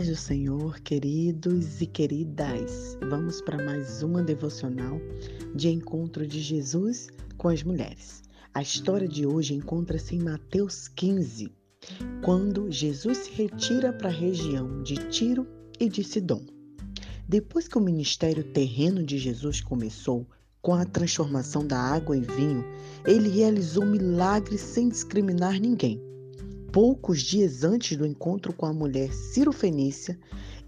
paz do Senhor, queridos e queridas. Vamos para mais uma devocional de encontro de Jesus com as mulheres. A história de hoje encontra-se em Mateus 15, quando Jesus se retira para a região de Tiro e de Sidom. Depois que o ministério terreno de Jesus começou, com a transformação da água em vinho, ele realizou milagres sem discriminar ninguém. Poucos dias antes do encontro com a mulher Ciro Fenícia,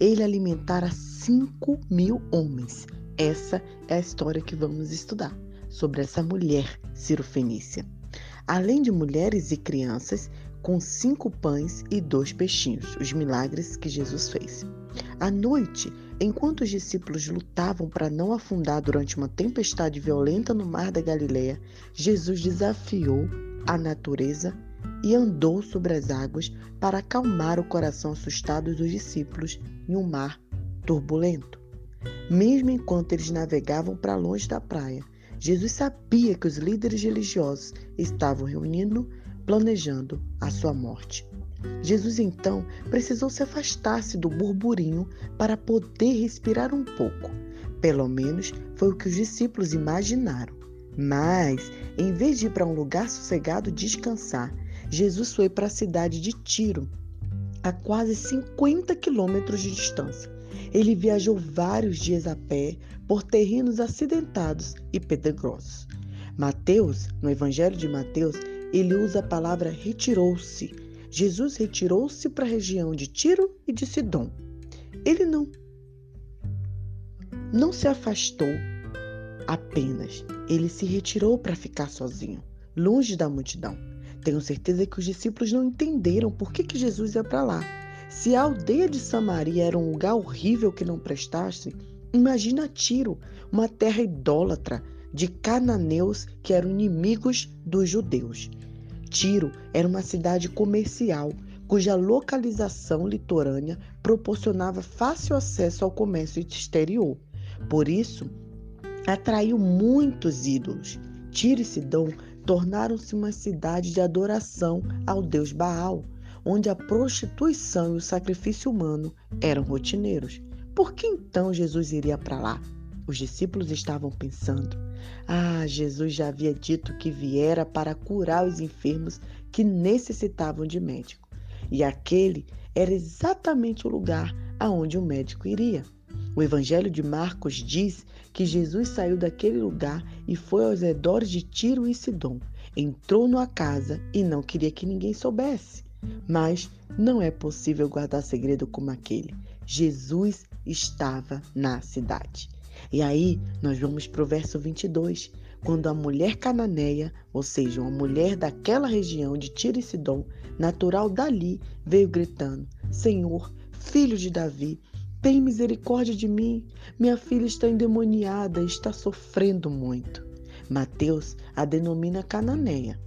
ele alimentara 5 mil homens. Essa é a história que vamos estudar sobre essa mulher Ciro Fenícia. Além de mulheres e crianças, com cinco pães e dois peixinhos, os milagres que Jesus fez. À noite, enquanto os discípulos lutavam para não afundar durante uma tempestade violenta no mar da Galileia, Jesus desafiou a natureza e andou sobre as águas para acalmar o coração assustado dos discípulos em um mar turbulento. Mesmo enquanto eles navegavam para longe da praia, Jesus sabia que os líderes religiosos estavam reunindo, planejando a sua morte. Jesus então precisou se afastar-se do burburinho para poder respirar um pouco. Pelo menos foi o que os discípulos imaginaram. Mas, em vez de ir para um lugar sossegado descansar, Jesus foi para a cidade de Tiro, a quase 50 quilômetros de distância. Ele viajou vários dias a pé por terrenos acidentados e pedregosos. Mateus, no Evangelho de Mateus, ele usa a palavra retirou-se. Jesus retirou-se para a região de Tiro e de Sidom. Ele não não se afastou apenas, ele se retirou para ficar sozinho, longe da multidão. Tenho certeza que os discípulos não entenderam por que, que Jesus ia para lá. Se a aldeia de Samaria era um lugar horrível que não prestasse, imagina Tiro, uma terra idólatra de cananeus que eram inimigos dos judeus. Tiro era uma cidade comercial cuja localização litorânea proporcionava fácil acesso ao comércio exterior. Por isso, atraiu muitos ídolos. Tiro e Sidom tornaram-se uma cidade de adoração ao deus Baal, onde a prostituição e o sacrifício humano eram rotineiros. Por que então Jesus iria para lá? Os discípulos estavam pensando: Ah, Jesus já havia dito que viera para curar os enfermos que necessitavam de médico. E aquele era exatamente o lugar aonde o médico iria. O Evangelho de Marcos diz que Jesus saiu daquele lugar e foi aos redores de Tiro e Sidom. Entrou numa casa e não queria que ninguém soubesse. Mas não é possível guardar segredo como aquele. Jesus estava na cidade. E aí nós vamos para o verso 22, quando a mulher cananeia, ou seja, uma mulher daquela região de Tiro e Sidom, natural dali, veio gritando: Senhor, filho de Davi, tem misericórdia de mim. Minha filha está endemoniada está sofrendo muito. Mateus a denomina cananeia.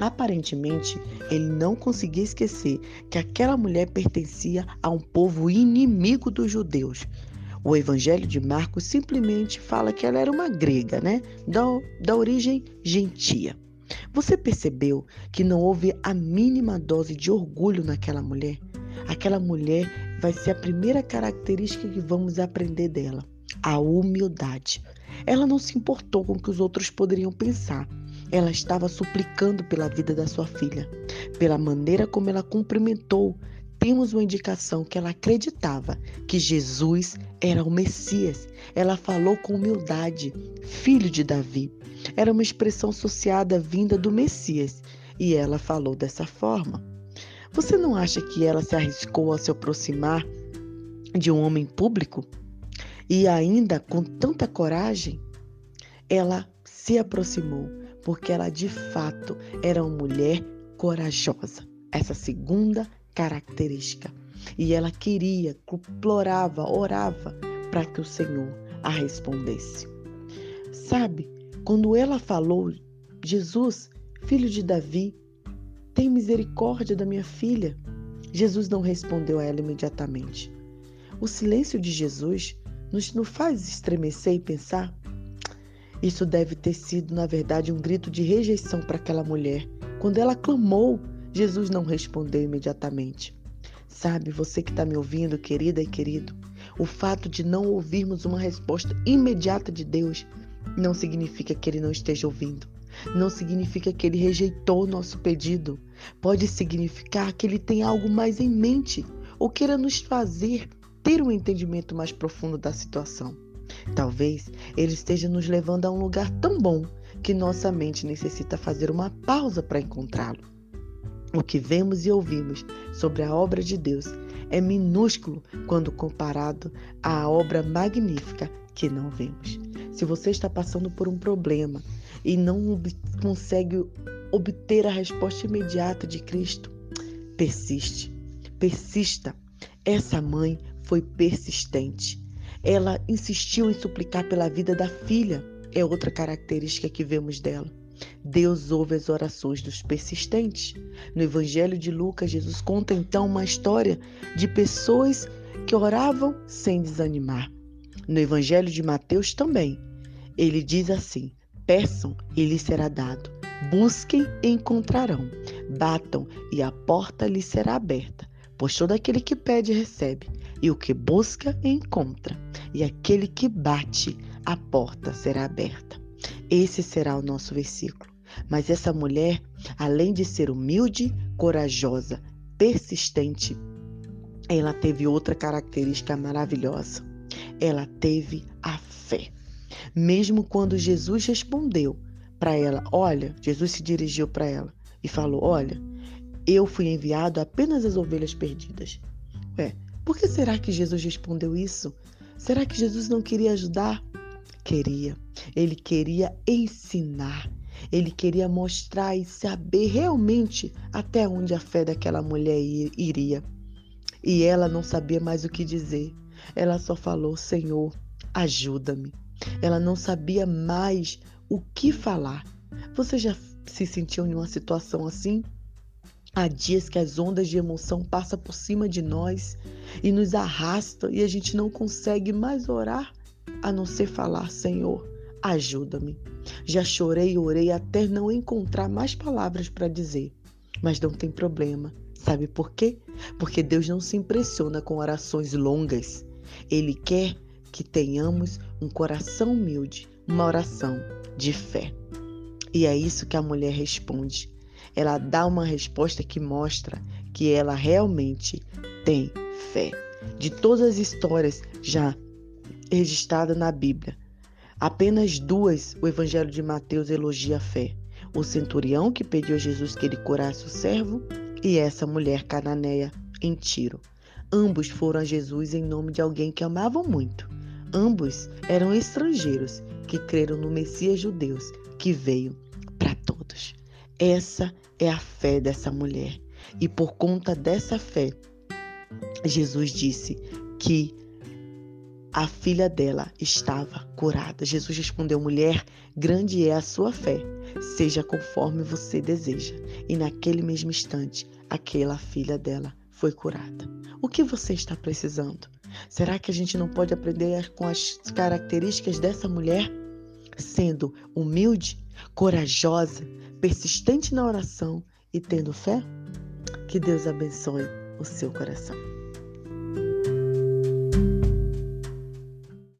Aparentemente, ele não conseguia esquecer que aquela mulher pertencia a um povo inimigo dos judeus. O Evangelho de Marcos simplesmente fala que ela era uma grega, né? Da, da origem gentia. Você percebeu que não houve a mínima dose de orgulho naquela mulher? Aquela mulher vai ser a primeira característica que vamos aprender dela: a humildade. Ela não se importou com o que os outros poderiam pensar. Ela estava suplicando pela vida da sua filha. Pela maneira como ela cumprimentou, temos uma indicação que ela acreditava que Jesus era o Messias. Ela falou com humildade, filho de Davi. Era uma expressão associada vinda do Messias. E ela falou dessa forma. Você não acha que ela se arriscou a se aproximar de um homem público? E ainda com tanta coragem, ela se aproximou, porque ela de fato era uma mulher corajosa. Essa segunda característica. E ela queria, implorava, orava para que o Senhor a respondesse. Sabe, quando ela falou, Jesus, filho de Davi, tem misericórdia da minha filha. Jesus não respondeu a ela imediatamente. O silêncio de Jesus nos, faz estremecer e pensar. Isso deve ter sido, na verdade, um grito de rejeição para aquela mulher. Quando ela clamou, Jesus não respondeu imediatamente. Sabe, você que está me ouvindo, querida e querido, o fato de não ouvirmos uma resposta imediata de Deus não significa que Ele não esteja ouvindo. Não significa que Ele rejeitou o nosso pedido. Pode significar que Ele tem algo mais em mente ou queira nos fazer ter um entendimento mais profundo da situação. Talvez Ele esteja nos levando a um lugar tão bom que nossa mente necessita fazer uma pausa para encontrá-lo. O que vemos e ouvimos sobre a obra de Deus é minúsculo quando comparado à obra magnífica que não vemos. Se você está passando por um problema e não consegue obter a resposta imediata de Cristo, persiste, persista. Essa mãe foi persistente. Ela insistiu em suplicar pela vida da filha, é outra característica que vemos dela. Deus ouve as orações dos persistentes. No Evangelho de Lucas, Jesus conta então uma história de pessoas que oravam sem desanimar. No Evangelho de Mateus também, ele diz assim: Peçam e lhes será dado. Busquem e encontrarão. Batam e a porta lhes será aberta. Pois todo aquele que pede recebe, e o que busca encontra, e aquele que bate, a porta será aberta. Esse será o nosso versículo. Mas essa mulher, além de ser humilde, corajosa, persistente, ela teve outra característica maravilhosa. Ela teve a fé. Mesmo quando Jesus respondeu para ela, olha, Jesus se dirigiu para ela e falou: Olha, eu fui enviado apenas às ovelhas perdidas. Ué, por que será que Jesus respondeu isso? Será que Jesus não queria ajudar? Queria. Ele queria ensinar. Ele queria mostrar e saber realmente até onde a fé daquela mulher iria. E ela não sabia mais o que dizer. Ela só falou: Senhor, ajuda-me. Ela não sabia mais o que falar. Você já se sentiu em uma situação assim? Há dias que as ondas de emoção passam por cima de nós e nos arrastam e a gente não consegue mais orar a não ser falar: Senhor, ajuda-me. Já chorei e orei até não encontrar mais palavras para dizer, mas não tem problema. Sabe por quê? Porque Deus não se impressiona com orações longas. Ele quer que tenhamos um coração humilde, uma oração de fé. E é isso que a mulher responde. Ela dá uma resposta que mostra que ela realmente tem fé. De todas as histórias já registrada na Bíblia. Apenas duas o Evangelho de Mateus elogia a fé: o centurião que pediu a Jesus que ele curasse o servo e essa mulher cananeia em Tiro. Ambos foram a Jesus em nome de alguém que amavam muito. Ambos eram estrangeiros que creram no Messias judeus que veio para todos. Essa é a fé dessa mulher. E por conta dessa fé, Jesus disse que a filha dela estava curada. Jesus respondeu: mulher, grande é a sua fé, seja conforme você deseja. E naquele mesmo instante, aquela filha dela foi curada. O que você está precisando? Será que a gente não pode aprender com as características dessa mulher? Sendo humilde, corajosa, persistente na oração e tendo fé? Que Deus abençoe o seu coração.